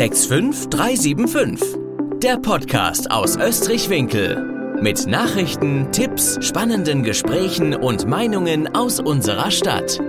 65375. Der Podcast aus Österreich-Winkel. Mit Nachrichten, Tipps, spannenden Gesprächen und Meinungen aus unserer Stadt.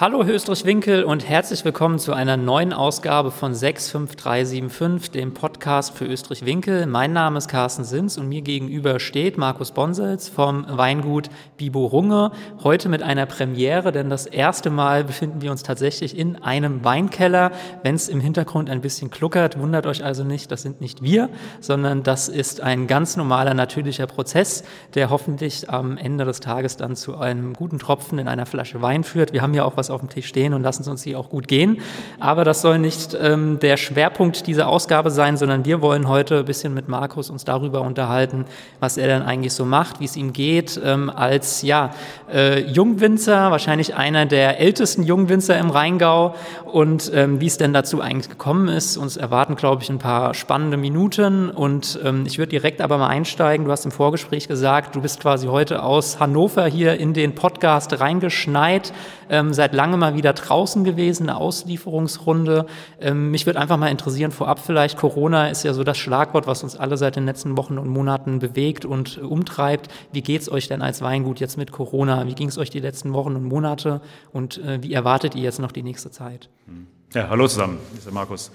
Hallo Österreich-Winkel und herzlich willkommen zu einer neuen Ausgabe von 65375, dem Podcast für Österreich-Winkel. Mein Name ist Carsten Sins und mir gegenüber steht Markus Bonsels vom Weingut Bibo Runge. Heute mit einer Premiere, denn das erste Mal befinden wir uns tatsächlich in einem Weinkeller. Wenn es im Hintergrund ein bisschen kluckert, wundert euch also nicht, das sind nicht wir, sondern das ist ein ganz normaler, natürlicher Prozess, der hoffentlich am Ende des Tages dann zu einem guten Tropfen in einer Flasche Wein führt. Wir haben ja auch was auf dem Tisch stehen und lassen es uns hier auch gut gehen. Aber das soll nicht ähm, der Schwerpunkt dieser Ausgabe sein, sondern wir wollen heute ein bisschen mit Markus uns darüber unterhalten, was er denn eigentlich so macht, wie es ihm geht, ähm, als ja, äh, Jungwinzer, wahrscheinlich einer der ältesten Jungwinzer im Rheingau und ähm, wie es denn dazu eigentlich gekommen ist. Uns erwarten, glaube ich, ein paar spannende Minuten und ähm, ich würde direkt aber mal einsteigen. Du hast im Vorgespräch gesagt, du bist quasi heute aus Hannover hier in den Podcast reingeschneit, ähm, seit lange mal wieder draußen gewesen, eine Auslieferungsrunde. Ähm, mich würde einfach mal interessieren, vorab vielleicht, Corona ist ja so das Schlagwort, was uns alle seit den letzten Wochen und Monaten bewegt und äh, umtreibt. Wie geht's euch denn als Weingut jetzt mit Corona? Wie ging es euch die letzten Wochen und Monate und äh, wie erwartet ihr jetzt noch die nächste Zeit? Ja, hallo zusammen, hier ist der Markus.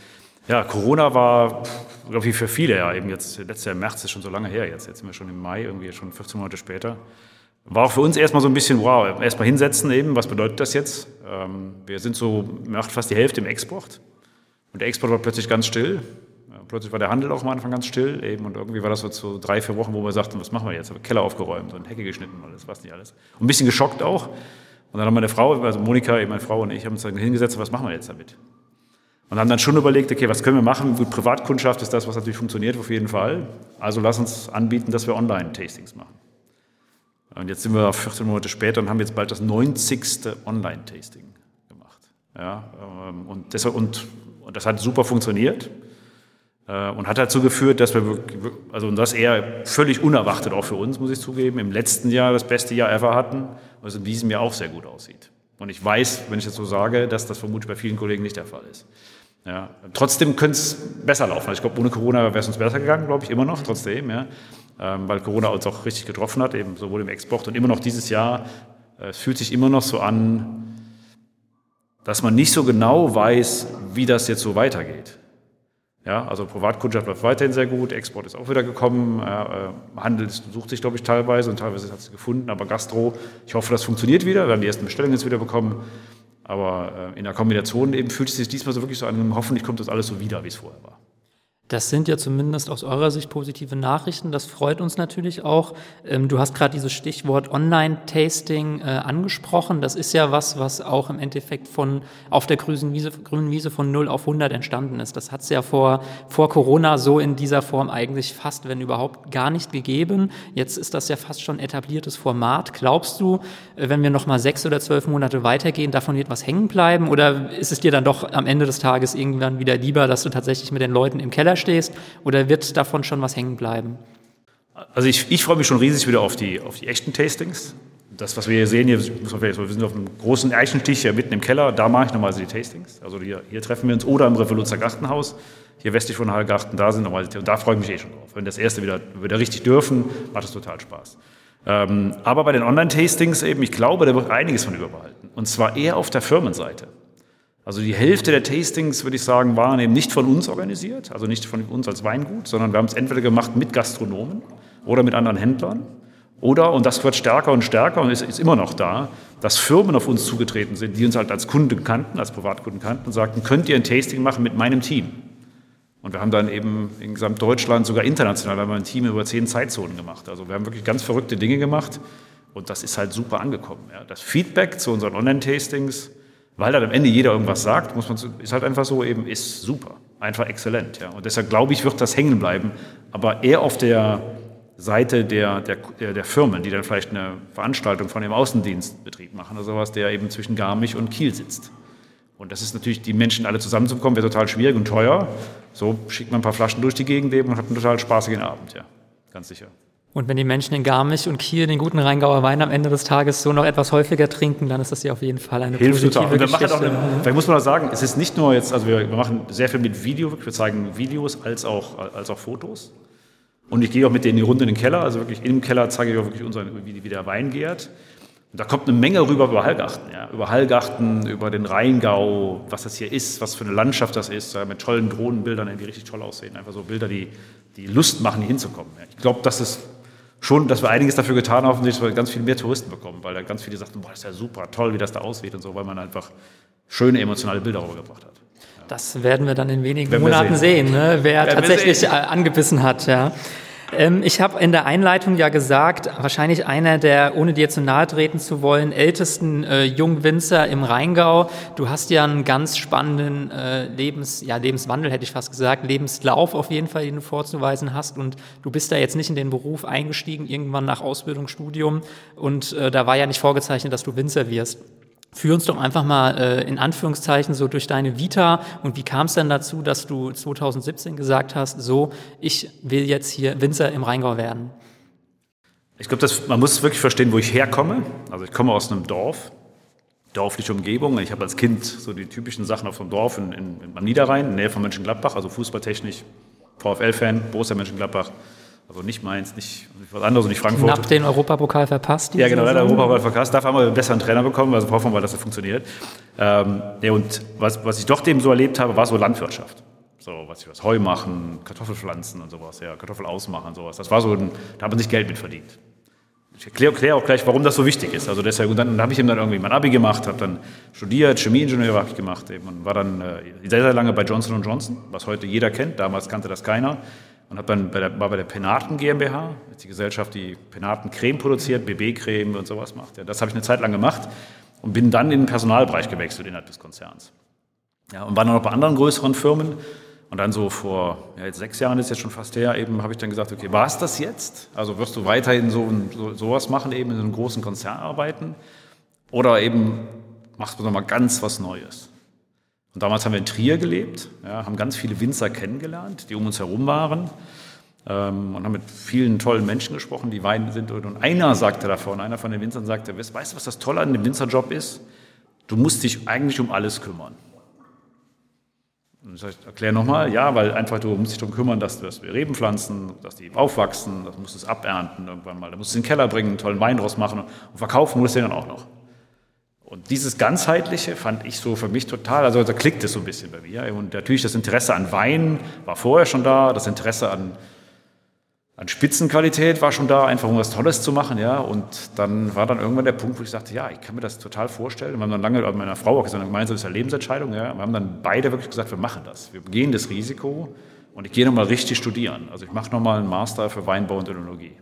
Ja, Corona war, glaube ich, für viele ja eben jetzt, letztes Jahr im März ist schon so lange her jetzt. Jetzt sind wir schon im Mai, irgendwie schon 15 Monate später. War auch für uns erstmal so ein bisschen, wow, erstmal hinsetzen eben, was bedeutet das jetzt? Ähm, wir sind so, macht fast die Hälfte im Export. Und der Export war plötzlich ganz still. Plötzlich war der Handel auch am Anfang ganz still eben. Und irgendwie war das so, so drei, vier Wochen, wo wir sagten, was machen wir jetzt? Haben Keller aufgeräumt und Hecke geschnitten und alles, was nicht alles. Und ein bisschen geschockt auch. Und dann haben meine Frau, also Monika, meine Frau und ich, haben uns dann hingesetzt, was machen wir jetzt damit? Und haben dann schon überlegt, okay, was können wir machen? Gut, Privatkundschaft ist das, was natürlich funktioniert, auf jeden Fall. Also lass uns anbieten, dass wir Online-Tastings machen. Und jetzt sind wir 14 Monate später und haben jetzt bald das 90. Online-Tasting gemacht. Ja, ähm, und, deshalb, und, und das hat super funktioniert äh, und hat dazu geführt, dass wir, wirklich, also und das eher völlig unerwartet auch für uns, muss ich zugeben, im letzten Jahr das beste Jahr ever hatten, was in diesem Jahr auch sehr gut aussieht. Und ich weiß, wenn ich das so sage, dass das vermutlich bei vielen Kollegen nicht der Fall ist. Ja, trotzdem könnte es besser laufen. Also ich glaube, ohne Corona wäre es uns besser gegangen, glaube ich, immer noch, trotzdem. Ja weil Corona uns auch richtig getroffen hat, eben sowohl im Export und immer noch dieses Jahr. Äh, es fühlt sich immer noch so an, dass man nicht so genau weiß, wie das jetzt so weitergeht. Ja, also Privatkundschaft läuft weiterhin sehr gut, Export ist auch wieder gekommen, äh, Handel sucht sich, glaube ich, teilweise und teilweise hat es gefunden, aber Gastro, ich hoffe, das funktioniert wieder, wir haben die ersten Bestellungen jetzt wieder bekommen, aber äh, in der Kombination eben fühlt es sich diesmal so wirklich so an, hoffentlich kommt das alles so wieder, wie es vorher war. Das sind ja zumindest aus eurer Sicht positive Nachrichten. Das freut uns natürlich auch. Ähm, du hast gerade dieses Stichwort Online-Tasting äh, angesprochen. Das ist ja was, was auch im Endeffekt von auf der grünen Wiese, grünen Wiese von 0 auf 100 entstanden ist. Das hat es ja vor, vor Corona so in dieser Form eigentlich fast, wenn überhaupt, gar nicht gegeben. Jetzt ist das ja fast schon etabliertes Format. Glaubst du, äh, wenn wir noch mal sechs oder zwölf Monate weitergehen, davon wird was hängen bleiben? Oder ist es dir dann doch am Ende des Tages irgendwann wieder lieber, dass du tatsächlich mit den Leuten im Keller stehst oder wird davon schon was hängen bleiben? Also ich, ich freue mich schon riesig wieder auf die, auf die echten Tastings. Das, was wir hier sehen, hier, wir sind auf einem großen Eichentisch hier mitten im Keller, da mache ich normalerweise die Tastings. Also hier, hier treffen wir uns oder im Revoluzzer Gartenhaus, hier westlich von Hallgarten, da sind normalerweise, und da freue ich mich eh schon drauf. Wenn das erste wieder, wieder richtig dürfen, macht es total Spaß. Ähm, aber bei den Online-Tastings eben, ich glaube, da wird einiges von überbehalten. Und zwar eher auf der Firmenseite. Also die Hälfte der Tastings, würde ich sagen, waren eben nicht von uns organisiert, also nicht von uns als Weingut, sondern wir haben es entweder gemacht mit Gastronomen oder mit anderen Händlern. Oder, und das wird stärker und stärker und ist, ist immer noch da, dass Firmen auf uns zugetreten sind, die uns halt als Kunden kannten, als Privatkunden kannten und sagten, könnt ihr ein Tasting machen mit meinem Team? Und wir haben dann eben in Gesamtdeutschland, sogar international, haben wir ein Team über zehn Zeitzonen gemacht. Also wir haben wirklich ganz verrückte Dinge gemacht und das ist halt super angekommen. Ja. Das Feedback zu unseren Online-Tastings weil dann am Ende jeder irgendwas sagt, muss man, ist halt einfach so eben, ist super, einfach exzellent. Ja. Und deshalb glaube ich, wird das hängen bleiben, aber eher auf der Seite der, der, der Firmen, die dann vielleicht eine Veranstaltung von dem Außendienstbetrieb machen oder sowas, der eben zwischen Garmisch und Kiel sitzt. Und das ist natürlich, die Menschen alle zusammenzubekommen, wäre total schwierig und teuer. So schickt man ein paar Flaschen durch die Gegend eben und hat einen total spaßigen Abend, ja, ganz sicher. Und wenn die Menschen in Garmisch und Kiel den guten Rheingauer Wein am Ende des Tages so noch etwas häufiger trinken, dann ist das ja auf jeden Fall eine Hilft positive total. Geschichte. machen auch eine, vielleicht muss man auch sagen, es ist nicht nur jetzt, also wir, wir machen sehr viel mit Video, wir zeigen Videos als auch, als auch Fotos. Und ich gehe auch mit denen die Runde in den Keller, also wirklich im Keller zeige ich auch wirklich unseren, wie, wie der Wein gärt. Und da kommt eine Menge rüber über Hallgachten, ja. über Hallgachten, über den Rheingau, was das hier ist, was für eine Landschaft das ist, ja, mit tollen Drohnenbildern, die richtig toll aussehen. Einfach so Bilder, die, die Lust machen, hier hinzukommen. Ja. Ich glaube, das ist schon, dass wir einiges dafür getan haben, dass wir ganz viel mehr Touristen bekommen, weil da ganz viele sagten, boah, das ist ja super, toll, wie das da aussieht und so, weil man einfach schöne emotionale Bilder rübergebracht hat. Das werden wir dann in wenigen Monaten sehen, sehen. ne? wer wir tatsächlich sehen. äh, angebissen hat. Ja. Ähm, ich habe in der Einleitung ja gesagt, wahrscheinlich einer der, ohne dir zu nahe treten zu wollen, ältesten äh, Jungwinzer im Rheingau. Du hast ja einen ganz spannenden äh, Lebens, ja, Lebenswandel, hätte ich fast gesagt, Lebenslauf auf jeden Fall, den du vorzuweisen hast. Und du bist da jetzt nicht in den Beruf eingestiegen, irgendwann nach Ausbildung, Studium. Und äh, da war ja nicht vorgezeichnet, dass du Winzer wirst. Führ uns doch einfach mal äh, in Anführungszeichen so durch deine Vita und wie kam es denn dazu, dass du 2017 gesagt hast, so, ich will jetzt hier Winzer im Rheingau werden? Ich glaube, man muss wirklich verstehen, wo ich herkomme. Also ich komme aus einem Dorf, dorfliche Umgebung. Ich habe als Kind so die typischen Sachen auf dem Dorf in, in, in, am Niederrhein, in der Nähe von Mönchengladbach, also fußballtechnisch, VfL-Fan, Borussia Mönchengladbach. Also nicht Mainz, nicht was anderes und nicht Frankfurt. Knapp den Europapokal verpasst. Ja, genau, leider. Europapokal verpasst. Dafür haben wir einen besseren Trainer bekommen, also hoffen wir mal, dass das funktioniert. Ähm, ja, und was, was ich doch dem so erlebt habe, war so Landwirtschaft. So, was ich was Heu machen, Kartoffelpflanzen und sowas, ja, Kartoffel ausmachen und sowas. Das war so, ein, da hat man sich Geld mit verdient. Ich erkläre erklär auch gleich, warum das so wichtig ist. Also deshalb, und dann, dann habe ich eben dann irgendwie mein Abi gemacht, habe dann studiert, Chemieingenieur habe ich gemacht eben und war dann äh, sehr, sehr lange bei Johnson Johnson, was heute jeder kennt. Damals kannte das keiner. Und habe dann bei der, war bei der Penaten GmbH, ist die Gesellschaft, die Penaten Creme produziert, BB-Creme und sowas macht. Ja, das habe ich eine Zeit lang gemacht und bin dann in den Personalbereich gewechselt innerhalb des Konzerns. Ja, und war dann noch bei anderen größeren Firmen. Und dann so vor ja, jetzt sechs Jahren ist jetzt schon fast her, eben habe ich dann gesagt, okay, war es das jetzt? Also wirst du weiterhin so, so sowas machen, eben in einem großen Konzern arbeiten? Oder eben machst du nochmal ganz was Neues? Und damals haben wir in Trier gelebt, ja, haben ganz viele Winzer kennengelernt, die um uns herum waren ähm, und haben mit vielen tollen Menschen gesprochen, die Wein sind. Und einer sagte davon, einer von den Winzern sagte, weißt du, was das Tolle an dem Winzerjob ist? Du musst dich eigentlich um alles kümmern. Und ich sage, erklär nochmal, ja, weil einfach du musst dich darum kümmern, dass, dass wir Reben pflanzen, dass die aufwachsen, das musst du es abernten irgendwann mal, da musst du in den Keller bringen, einen tollen Wein draus machen und verkaufen musst du den dann auch noch. Und dieses Ganzheitliche fand ich so für mich total, also da klickt es so ein bisschen bei mir. Und natürlich das Interesse an Wein war vorher schon da, das Interesse an, an Spitzenqualität war schon da, einfach um was Tolles zu machen, ja. Und dann war dann irgendwann der Punkt, wo ich sagte, ja, ich kann mir das total vorstellen. Wir haben dann lange mit meiner Frau auch gesagt, gemeinsam ist eine Lebensentscheidung, ja. Wir haben dann beide wirklich gesagt, wir machen das. Wir gehen das Risiko und ich gehe nochmal richtig studieren. Also ich mache nochmal einen Master für Weinbau und Önologie.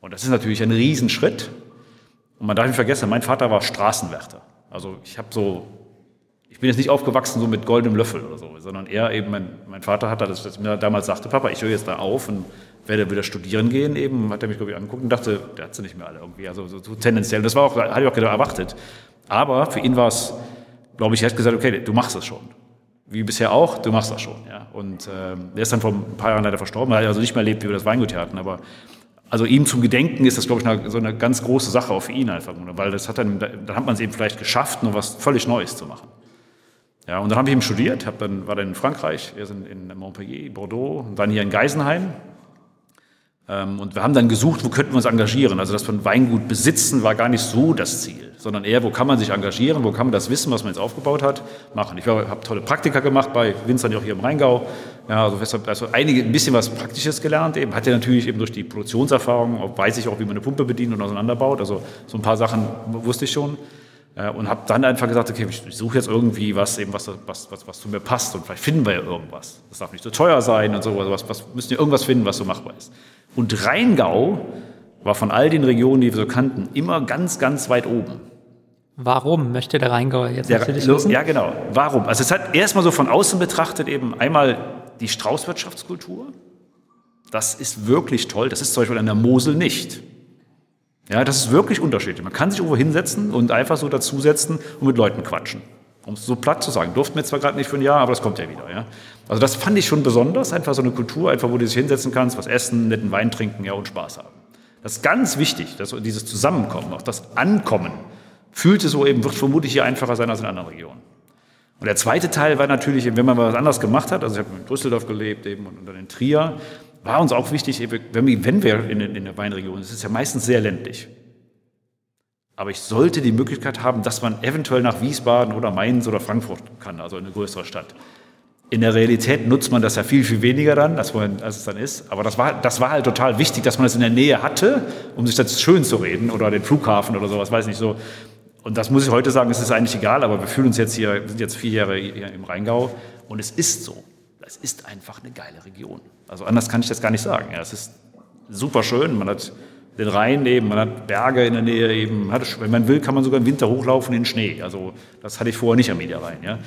Und das ist natürlich ein Riesenschritt. Und man darf nicht vergessen, mein Vater war Straßenwärter. Also ich habe so, ich bin jetzt nicht aufgewachsen so mit goldenem Löffel oder so, sondern eher eben, mein, mein Vater hat das, das mir damals sagte, Papa, ich höre jetzt da auf und werde wieder studieren gehen eben, hat er mich, glaube ich, angeguckt und dachte, der hat sie nicht mehr alle irgendwie, also so, so tendenziell. Das war auch, hatte ich auch erwartet. Aber für ihn war es, glaube ich, er hat gesagt, okay, du machst es schon. Wie bisher auch, du machst das schon. Ja. Und ähm, er ist dann vor ein paar Jahren leider verstorben, er hat also nicht mehr erlebt, wie wir das Weingut hier hatten, aber also ihm zum Gedenken ist das, glaube ich, eine, so eine ganz große Sache auch für ihn einfach, weil das hat dann, dann hat man es eben vielleicht geschafft, noch was völlig Neues zu machen. Ja, und dann habe ich eben studiert, hab dann, war dann in Frankreich, wir sind in Montpellier, Bordeaux, und dann hier in Geisenheim. Ähm, und wir haben dann gesucht, wo könnten wir uns engagieren. Also das von Weingut besitzen war gar nicht so das Ziel, sondern eher, wo kann man sich engagieren, wo kann man das Wissen, was man jetzt aufgebaut hat, machen. Ich habe tolle Praktika gemacht bei Winzern auch hier im Rheingau. Ja, also, also einige, ein bisschen was Praktisches gelernt. Eben hatte natürlich eben durch die Produktionserfahrung, weiß ich auch, wie man eine Pumpe bedient und auseinanderbaut. Also so ein paar Sachen wusste ich schon. Äh, und habe dann einfach gesagt, okay, ich suche jetzt irgendwie was, eben was, was, was, was zu mir passt und vielleicht finden wir ja irgendwas. Das darf nicht so teuer sein und so. Also was, was müssen wir irgendwas finden, was so machbar ist. Und Rheingau war von all den Regionen, die wir so kannten, immer ganz, ganz weit oben. Warum möchte der Rheingauer jetzt Der, natürlich wissen? ja, genau. Warum? Also es hat erstmal so von außen betrachtet eben einmal die Straußwirtschaftskultur. Das ist wirklich toll. Das ist zum Beispiel an der Mosel nicht. Ja, das ist wirklich unterschiedlich. Man kann sich irgendwo hinsetzen und einfach so dazusetzen und mit Leuten quatschen. Um es so platt zu sagen. Durften wir zwar gerade nicht für ein Jahr, aber das kommt ja wieder. Ja? Also das fand ich schon besonders, einfach so eine Kultur, einfach wo du dich hinsetzen kannst, was essen, netten Wein trinken ja, und Spaß haben. Das ist ganz wichtig, dass dieses Zusammenkommen, auch das Ankommen, fühlte so eben, wird vermutlich hier einfacher sein als in anderen Regionen. Und der zweite Teil war natürlich, wenn man was anderes gemacht hat, also ich habe in Düsseldorf gelebt eben und dann in Trier, war uns auch wichtig, wenn wir, wenn wir in, in der Weinregion, es ist ja meistens sehr ländlich, aber ich sollte die Möglichkeit haben, dass man eventuell nach Wiesbaden oder Mainz oder Frankfurt kann, also eine größere Stadt. In der Realität nutzt man das ja viel, viel weniger dann, als, es dann ist. Aber das war, das war halt total wichtig, dass man das in der Nähe hatte, um sich das schön zu reden oder den Flughafen oder sowas, weiß nicht so. Und das muss ich heute sagen, es ist eigentlich egal, aber wir fühlen uns jetzt hier, wir sind jetzt vier Jahre hier im Rheingau und es ist so. Es ist einfach eine geile Region. Also anders kann ich das gar nicht sagen. Ja, es ist super schön, man hat den Rhein eben, man hat Berge in der Nähe eben, hat, wenn man will, kann man sogar im Winter hochlaufen in den Schnee. Also das hatte ich vorher nicht am Mediarhein. Ja.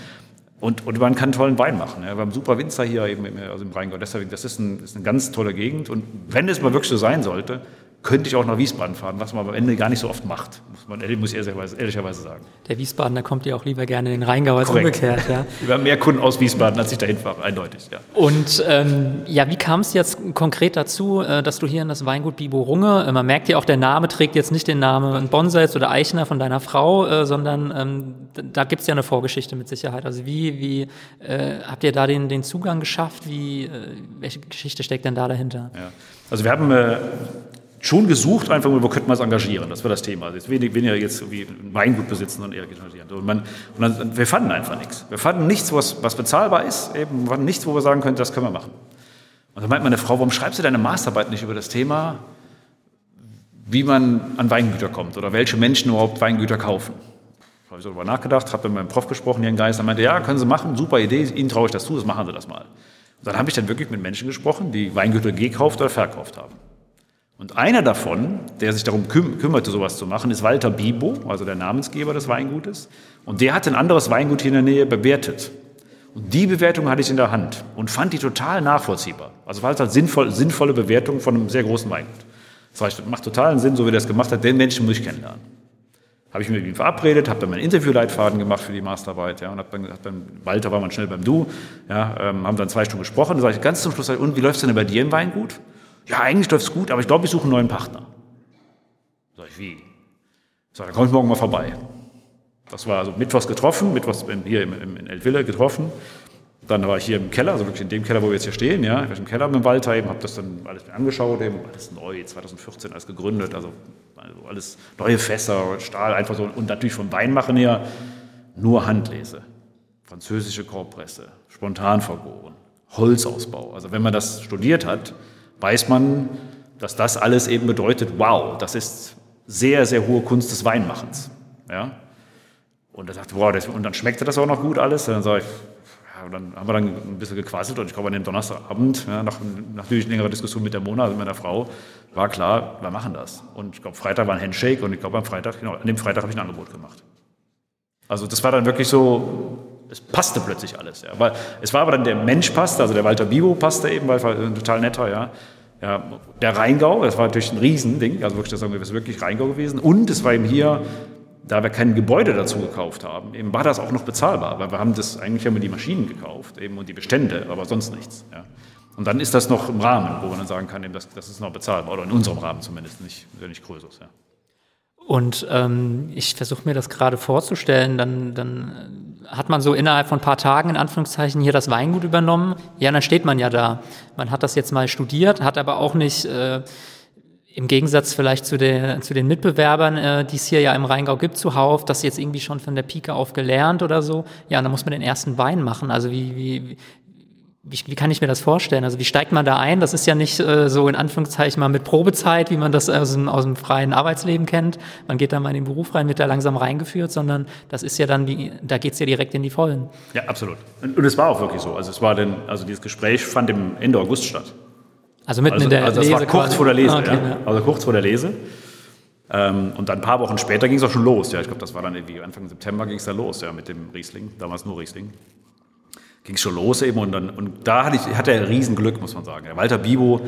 Und, und man kann tollen Wein machen. Ja. Wir haben super Winzer hier eben also im Rheingau. Deswegen, das ist, ein, ist eine ganz tolle Gegend. Und wenn es mal wirklich so sein sollte, könnte ich auch nach Wiesbaden fahren, was man am Ende gar nicht so oft macht, muss, man, muss ich ehrlicherweise, ehrlicherweise sagen. Der Wiesbadener kommt ja auch lieber gerne in den Rheingau als Korrekt. umgekehrt. Ja. Wir haben mehr Kunden aus Wiesbaden, als ich dahin fahre, eindeutig. Ja. Und ähm, ja, wie kam es jetzt konkret dazu, äh, dass du hier in das Weingut Bibo Runge, äh, man merkt ja auch, der Name trägt jetzt nicht den Namen Bonsals oder Eichner von deiner Frau, äh, sondern ähm, da gibt es ja eine Vorgeschichte mit Sicherheit. Also wie, wie äh, habt ihr da den, den Zugang geschafft? Wie, äh, welche Geschichte steckt denn da dahinter? Ja. Also wir haben äh, schon gesucht, einfach wo könnte man es engagieren. Das war das Thema. Jetzt weniger jetzt wie ein Weingut besitzen und eher engagieren. Und, man, und dann, wir fanden einfach nichts. Wir fanden nichts, was, was bezahlbar ist. Eben, wir fanden nichts, wo wir sagen können, das können wir machen. Und dann meint meine Frau, warum schreibst du deine Masterarbeit nicht über das Thema, wie man an Weingüter kommt oder welche Menschen überhaupt Weingüter kaufen? Da habe ich darüber nachgedacht, habe mit meinem Prof gesprochen hier Geist, er meinte, ja, können Sie machen, super Idee, Ihnen traue ich das zu, das machen Sie das mal. Und dann habe ich dann wirklich mit Menschen gesprochen, die Weingüter gekauft oder verkauft haben. Und einer davon, der sich darum küm kümmerte, sowas zu machen, ist Walter Bibo, also der Namensgeber des Weingutes. Und der hat ein anderes Weingut hier in der Nähe bewertet. Und die Bewertung hatte ich in der Hand und fand die total nachvollziehbar. Also war es halt sinnvoll, sinnvolle Bewertung von einem sehr großen Weingut. Das heißt, macht totalen Sinn, so wie er das gemacht hat, den Menschen muss ich kennenlernen. Habe ich mit ihm verabredet, habe dann meinen Interviewleitfaden gemacht für die Masterarbeit, ja, und habe dann, hab dann, Walter war man schnell beim Du, ja, ähm, haben dann zwei Stunden gesprochen, sage ich ganz zum Schluss, und wie läuft es denn bei dir im Weingut? Ja, eigentlich läuft es gut, aber ich glaube, ich suche einen neuen Partner. Sag ich, wie? Sag, dann komme ich morgen mal vorbei. Das war also mittwochs getroffen, mittwochs hier in Eltville getroffen. Dann war ich hier im Keller, also wirklich in dem Keller, wo wir jetzt hier stehen. Ja. Ich war im Keller mit dem Walter eben, habe das dann alles angeschaut, eben, alles neu, 2014 alles gegründet, also, also alles neue Fässer, Stahl, einfach so. Und natürlich vom Weinmachen her nur Handlese. Französische Korbpresse, spontan vergoren, Holzausbau. Also wenn man das studiert hat, weiß man, dass das alles eben bedeutet, wow, das ist sehr, sehr hohe Kunst des Weinmachens. Ja? Und er sagte, wow, das, und dann schmeckte das auch noch gut alles. Und dann sage ich, ja, dann haben wir dann ein bisschen gequasselt und ich glaube an dem Donnerstagabend, ja, nach, natürlich längerer Diskussion mit der Mona, also mit meiner Frau, war klar, wir machen das. Und ich glaube, Freitag war ein Handshake und ich glaube, am Freitag, genau, an dem Freitag habe ich ein Angebot gemacht. Also das war dann wirklich so, es passte plötzlich alles. Ja. Weil, es war aber dann der Mensch passte, also der Walter Bibo passte eben, weil er ein total netter, ja. ja. Der Rheingau, das war natürlich ein Riesending, also wirklich, das ist wirklich Rheingau gewesen. Und es war eben hier, da wir kein Gebäude dazu gekauft haben, eben war das auch noch bezahlbar, weil wir haben das, eigentlich haben wir die Maschinen gekauft eben und die Bestände, aber sonst nichts. Ja. Und dann ist das noch im Rahmen, wo man dann sagen kann, eben, das, das ist noch bezahlbar, oder in unserem Rahmen zumindest, nicht, nicht größer. Ja. Und ähm, ich versuche mir das gerade vorzustellen, dann, dann hat man so innerhalb von ein paar Tagen in Anführungszeichen hier das Weingut übernommen. Ja, dann steht man ja da. Man hat das jetzt mal studiert, hat aber auch nicht äh, im Gegensatz vielleicht zu, der, zu den Mitbewerbern, äh, die es hier ja im Rheingau gibt, zuhauf, das jetzt irgendwie schon von der Pike auf gelernt oder so. Ja, und dann muss man den ersten Wein machen. Also wie, wie, wie, wie kann ich mir das vorstellen? Also wie steigt man da ein? Das ist ja nicht äh, so in Anführungszeichen mal mit Probezeit, wie man das aus dem, aus dem freien Arbeitsleben kennt. Man geht da mal in den Beruf rein, wird da langsam reingeführt, sondern das ist ja dann, wie, da geht's ja direkt in die Vollen. Ja, absolut. Und, und es war auch wirklich so. Also es war denn, also dieses Gespräch fand im Ende August statt. Also mitten also, in der also das Lese war kurz quasi. vor der Lese, okay, ja. Also kurz vor der Lese. Ähm, und dann ein paar Wochen später ging es auch schon los. Ja, ich glaube, das war dann irgendwie Anfang September ging es da los, ja, mit dem Riesling. Damals nur Riesling ging es schon los eben und, dann, und da hatte, ich, hatte er Riesenglück, muss man sagen. Der Walter Bibo,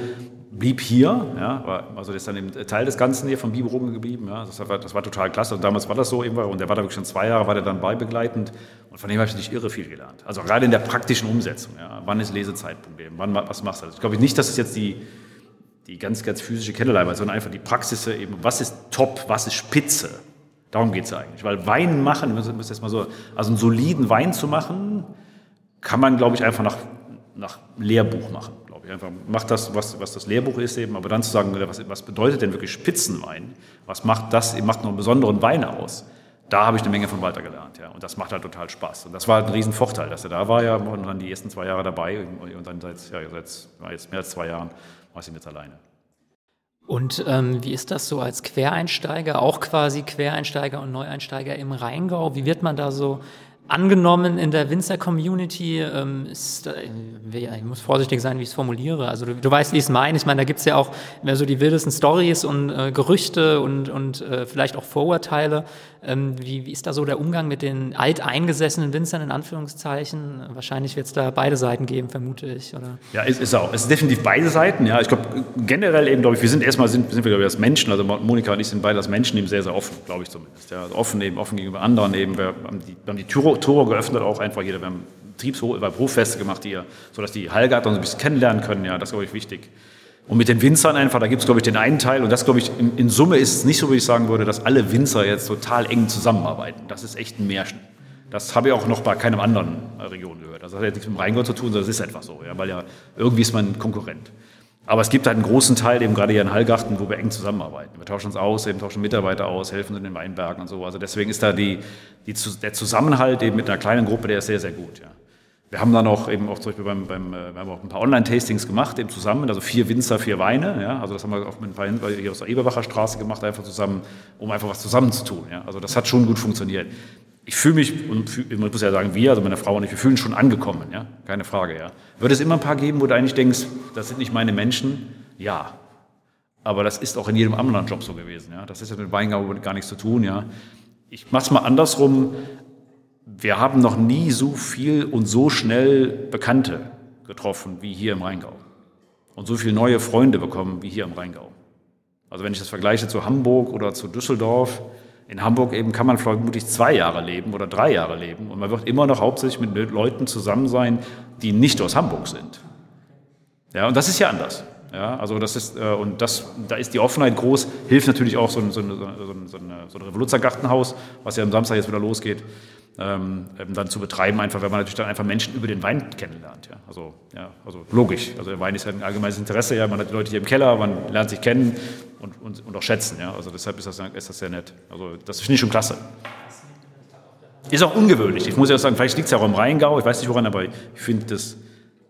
blieb hier, ja, war, also das ist dann eben Teil des Ganzen hier von Biberungen geblieben. Ja, das, war, das war total klasse. Und damals war das so eben, und der war da wirklich schon zwei Jahre, war der dann beibegleitend. Und von dem habe ich natürlich irre viel gelernt. Also gerade in der praktischen Umsetzung. Ja, wann ist Lesezeitpunkt? Wann, was machst du? Also ich glaube nicht, dass es jetzt die, die ganz, ganz physische Kennelei war, sondern einfach die Praxis eben, was ist top, was ist spitze. Darum geht es eigentlich. Weil Wein machen, muss jetzt mal so, also einen soliden Wein zu machen, kann man, glaube ich, einfach nach, nach Lehrbuch machen glaube ich. Einfach macht das, was, was das Lehrbuch ist eben, aber dann zu sagen, was, was bedeutet denn wirklich Spitzenwein? Was macht das, macht noch einen besonderen Wein aus? Da habe ich eine Menge von Walter gelernt, ja. Und das macht halt total Spaß. Und das war halt ein Riesenvorteil, dass er da war ja und dann die ersten zwei Jahre dabei und dann seit, ja, seit jetzt mehr als zwei Jahren war ich jetzt alleine. Und ähm, wie ist das so als Quereinsteiger, auch quasi Quereinsteiger und Neueinsteiger im Rheingau? Wie wird man da so angenommen in der Winzer-Community ähm, ist, äh, ich muss vorsichtig sein, wie ich es formuliere. Also du, du weißt, wie ich es meine. Ich meine, da gibt es ja auch mehr so die wildesten Stories und äh, Gerüchte und, und äh, vielleicht auch Vorurteile. Ähm, wie, wie ist da so der Umgang mit den alteingesessenen Winzern in Anführungszeichen? Wahrscheinlich wird es da beide Seiten geben, vermute ich. Oder? Ja, es ist auch. Es ist definitiv beide Seiten. Ja, ich glaube generell eben, glaube ich, wir sind erstmal sind, sind wir glaube ich als Menschen. Also Monika und ich sind beide als Menschen eben sehr sehr offen, glaube ich zumindest. Ja, also offen eben, offen gegenüber anderen eben. Wir haben die, wir haben die Tür Tore geöffnet, auch einfach jeder. Wir haben Betriebshochfeste gemacht hier, sodass die Hallgarten so ein bisschen kennenlernen können. Ja, das ist, glaube ich, wichtig. Und mit den Winzern einfach, da gibt es, glaube ich, den einen Teil, und das, glaube ich, in, in, Summe ist es nicht so, wie ich sagen würde, dass alle Winzer jetzt total eng zusammenarbeiten. Das ist echt ein Märchen. Das habe ich auch noch bei keinem anderen Region gehört. Das hat jetzt nichts mit dem Rheingau zu tun, sondern es ist einfach so, ja, weil ja irgendwie ist man Konkurrent. Aber es gibt halt einen großen Teil, eben gerade hier in Hallgarten, wo wir eng zusammenarbeiten. Wir tauschen uns aus, eben tauschen Mitarbeiter aus, helfen in den Weinbergen und so. Also deswegen ist da die, die, der Zusammenhalt eben mit einer kleinen Gruppe, der ist sehr, sehr gut. Ja. Wir haben dann auch eben auch zum Beispiel beim, beim äh, wir haben auch ein paar Online-Tastings gemacht, eben zusammen, also vier Winzer, vier Weine. Ja. Also das haben wir auch mit ein paar Winzer hier aus der Eberbacher Straße gemacht, einfach zusammen, um einfach was zusammen zu tun. Ja. Also das hat schon gut funktioniert. Ich fühle mich, und ich muss ja sagen, wir, also meine Frau und ich, wir fühlen schon angekommen, ja, keine Frage, ja. Wird es immer ein paar geben, wo du eigentlich denkst, das sind nicht meine Menschen? Ja. Aber das ist auch in jedem anderen Job so gewesen, ja. Das ist ja mit Weingabe gar nichts zu tun, ja. Ich mache es mal andersrum. Wir haben noch nie so viel und so schnell Bekannte getroffen wie hier im Rheingau. Und so viele neue Freunde bekommen wie hier im Rheingau. Also wenn ich das vergleiche zu Hamburg oder zu Düsseldorf, in Hamburg eben kann man vermutlich zwei Jahre leben oder drei Jahre leben und man wird immer noch hauptsächlich mit Leuten zusammen sein, die nicht aus Hamburg sind. Ja, und das ist ja anders. Ja, also das ist, äh, und das, da ist die Offenheit groß, hilft natürlich auch so ein, so ein, so ein, so ein, Revoluzergartenhaus, was ja am Samstag jetzt wieder losgeht, ähm, dann zu betreiben, einfach, weil man natürlich dann einfach Menschen über den Wein kennenlernt. Ja. Also, ja, also logisch. Also der Wein ist ja ein allgemeines Interesse, ja. man hat die Leute hier im Keller, man lernt sich kennen und, und, und auch schätzen. Ja. Also deshalb ist das, ist das sehr nett. Also das finde ich schon klasse. Ist auch ungewöhnlich. Ich muss ja sagen, vielleicht liegt es ja auch im Rheingau, ich weiß nicht woran, aber ich finde das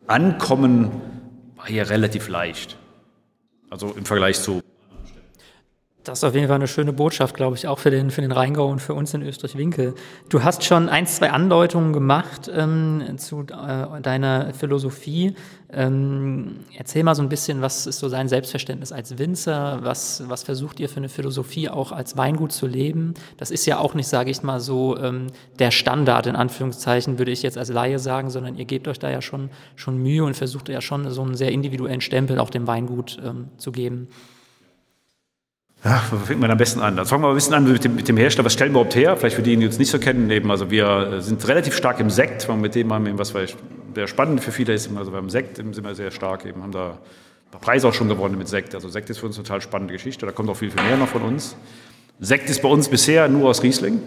Ankommen war hier relativ leicht. Also im Vergleich zu das ist auf jeden Fall eine schöne Botschaft, glaube ich, auch für den, für den Rheingau und für uns in Österreich-Winkel. Du hast schon ein, zwei Andeutungen gemacht ähm, zu äh, deiner Philosophie. Ähm, erzähl mal so ein bisschen, was ist so sein Selbstverständnis als Winzer? Was, was versucht ihr für eine Philosophie auch als Weingut zu leben? Das ist ja auch nicht, sage ich mal so, ähm, der Standard in Anführungszeichen, würde ich jetzt als Laie sagen, sondern ihr gebt euch da ja schon, schon Mühe und versucht ja schon so einen sehr individuellen Stempel auch dem Weingut ähm, zu geben. Ja, wo fängt man am besten an? Dann fangen wir mal ein bisschen an mit dem, mit dem Hersteller. Was stellen wir überhaupt her? Vielleicht für die, die uns nicht so kennen. Eben, also wir sind relativ stark im Sekt. Mit dem haben wir, was sehr spannend für viele ist, also beim Sekt sind wir sehr stark. Eben haben da ein paar Preise auch schon gewonnen mit Sekt. Also Sekt ist für uns eine total spannende Geschichte. Da kommt auch viel, viel mehr noch von uns. Sekt ist bei uns bisher nur aus Riesling.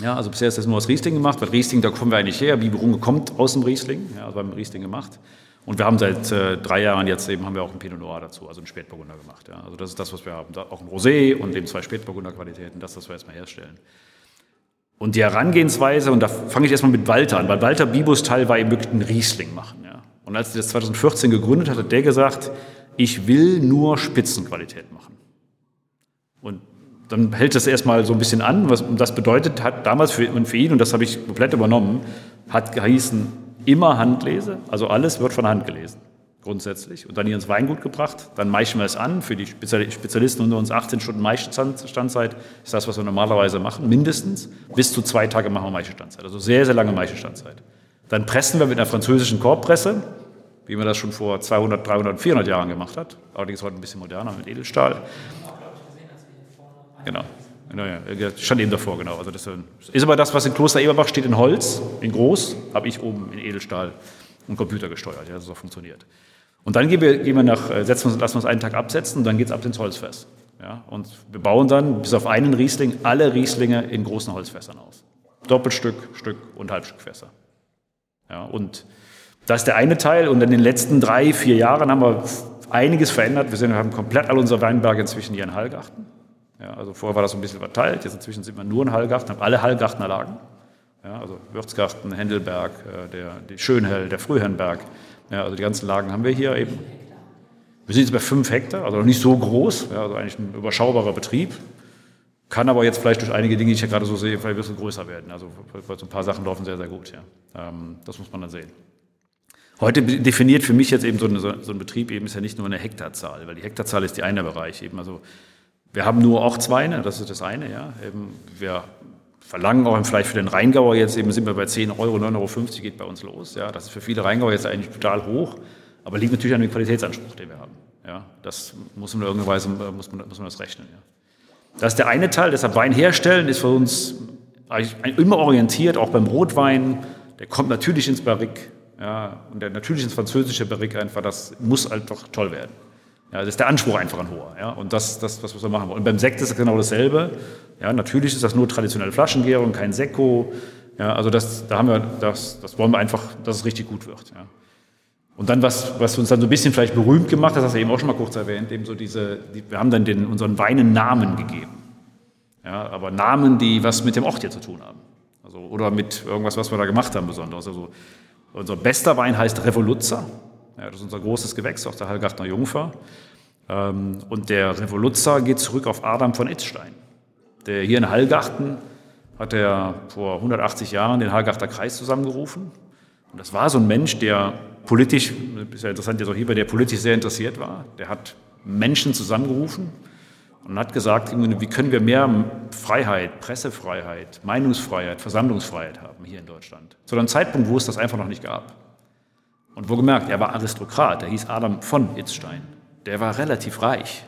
Ja, also bisher ist das nur aus Riesling gemacht, weil Riesling, da kommen wir eigentlich her. Biberunge kommt aus dem Riesling. Ja, also haben Riesling gemacht. Und wir haben seit äh, drei Jahren jetzt eben haben wir auch ein Pinot Noir dazu, also einen Spätburgunder gemacht. Ja. Also das ist das, was wir haben. Auch ein Rosé und eben zwei Spätburgunder-Qualitäten, das, was wir erstmal herstellen. Und die Herangehensweise, und da fange ich erstmal mit Walter an, weil Walter Bibus-Teil war eben wirklich ein Riesling machen. Ja. Und als er das 2014 gegründet hat, hat der gesagt, ich will nur Spitzenqualität machen. Und dann hält das erstmal so ein bisschen an. Was das bedeutet hat damals für, für ihn, und das habe ich komplett übernommen, hat geheißen, immer Handlese, also alles wird von Hand gelesen, grundsätzlich. Und dann hier ins Weingut gebracht, dann meischen wir es an. Für die Spezialisten unter uns 18 Stunden Maischestandzeit ist das, was wir normalerweise machen, mindestens. Bis zu zwei Tage machen wir Maischestandzeit, also sehr, sehr lange Maischestandzeit. Dann pressen wir mit einer französischen Korbpresse, wie man das schon vor 200, 300, 400 Jahren gemacht hat. Allerdings heute ein bisschen moderner mit Edelstahl. Genau. Naja, stand eben davor, genau. Also das ist aber das, was in Kloster Eberbach steht in Holz, in groß, habe ich oben in Edelstahl und Computer gesteuert. Ja, so funktioniert. Und dann gehen wir, gehen wir nach, äh, setzen wir, lassen wir uns einen Tag absetzen und dann geht es ab ins Holzfäss. Ja, und wir bauen dann bis auf einen Riesling alle Rieslinge in großen Holzfässern aus. Doppelstück, Stück und Halbstückfässer. Ja, und das ist der eine Teil. Und in den letzten drei, vier Jahren haben wir einiges verändert. Wir, sind, wir haben komplett all unsere Weinberge inzwischen hier in Hallgarten. Ja, also vorher war das so ein bisschen verteilt. Jetzt inzwischen sind wir nur in Hallgarten, haben alle Hallgartner Lagen. Ja, also Würzgarten, Händelberg, äh, der, die Schönhell, der Frühherrnberg. Ja, also die ganzen Lagen haben wir hier eben. Wir sind jetzt bei fünf Hektar, also noch nicht so groß, ja, also eigentlich ein überschaubarer Betrieb. Kann aber jetzt vielleicht durch einige Dinge, die ich ja gerade so sehe, vielleicht ein bisschen größer werden. Also so ein paar Sachen laufen sehr, sehr gut. Ja. Ähm, das muss man dann sehen. Heute definiert für mich jetzt eben so, eine, so, ein Betrieb eben ist ja nicht nur eine Hektarzahl, weil die Hektarzahl ist die eine Bereich eben. Also wir haben nur Ortsweine, das ist das eine, ja. Eben wir verlangen auch vielleicht für den Rheingauer jetzt eben sind wir bei 10 Euro, 9,50 Euro geht bei uns los. Ja. Das ist für viele Rheingauer jetzt eigentlich total hoch, aber liegt natürlich an dem Qualitätsanspruch, den wir haben. Ja. Das muss man in irgendeiner Weise muss man, muss man das rechnen. Ja. Das ist der eine Teil, deshalb Wein herstellen ist für uns immer orientiert, auch beim Rotwein. Der kommt natürlich ins Barrique, ja, und der natürlich ins französische Barrique einfach, das muss einfach toll werden. Ja, das ist der Anspruch einfach ein hoher. Ja, und das, das, was wir machen wollen. Und beim Sekt ist es genau dasselbe. Ja, natürlich ist das nur traditionelle Flaschengärung, kein Sekko. Ja, also das, da haben wir, das, das wollen wir einfach, dass es richtig gut wird. Ja. Und dann, was, was uns dann so ein bisschen vielleicht berühmt gemacht hat, das hast du eben auch schon mal kurz erwähnt, eben so diese, die, wir haben dann den, unseren Weinen Namen gegeben. Ja, aber Namen, die was mit dem Ort hier zu tun haben. Also, oder mit irgendwas, was wir da gemacht haben, besonders. Also, unser bester Wein heißt Revoluzzer. Ja, das ist unser großes Gewächs aus der Hallgartner Jungfer. Ähm, und der Revoluzzer geht zurück auf Adam von Itzstein. Der hier in Hallgarten hat er vor 180 Jahren den Hallgarter Kreis zusammengerufen. Und das war so ein Mensch, der politisch, ist ja interessant jetzt auch hier, der politisch sehr interessiert war. Der hat Menschen zusammengerufen und hat gesagt, wie können wir mehr Freiheit, Pressefreiheit, Meinungsfreiheit, Versammlungsfreiheit haben hier in Deutschland. Zu einem Zeitpunkt, wo es das einfach noch nicht gab. Und wo gemerkt, er war Aristokrat, der hieß Adam von Itzstein. Der war relativ reich,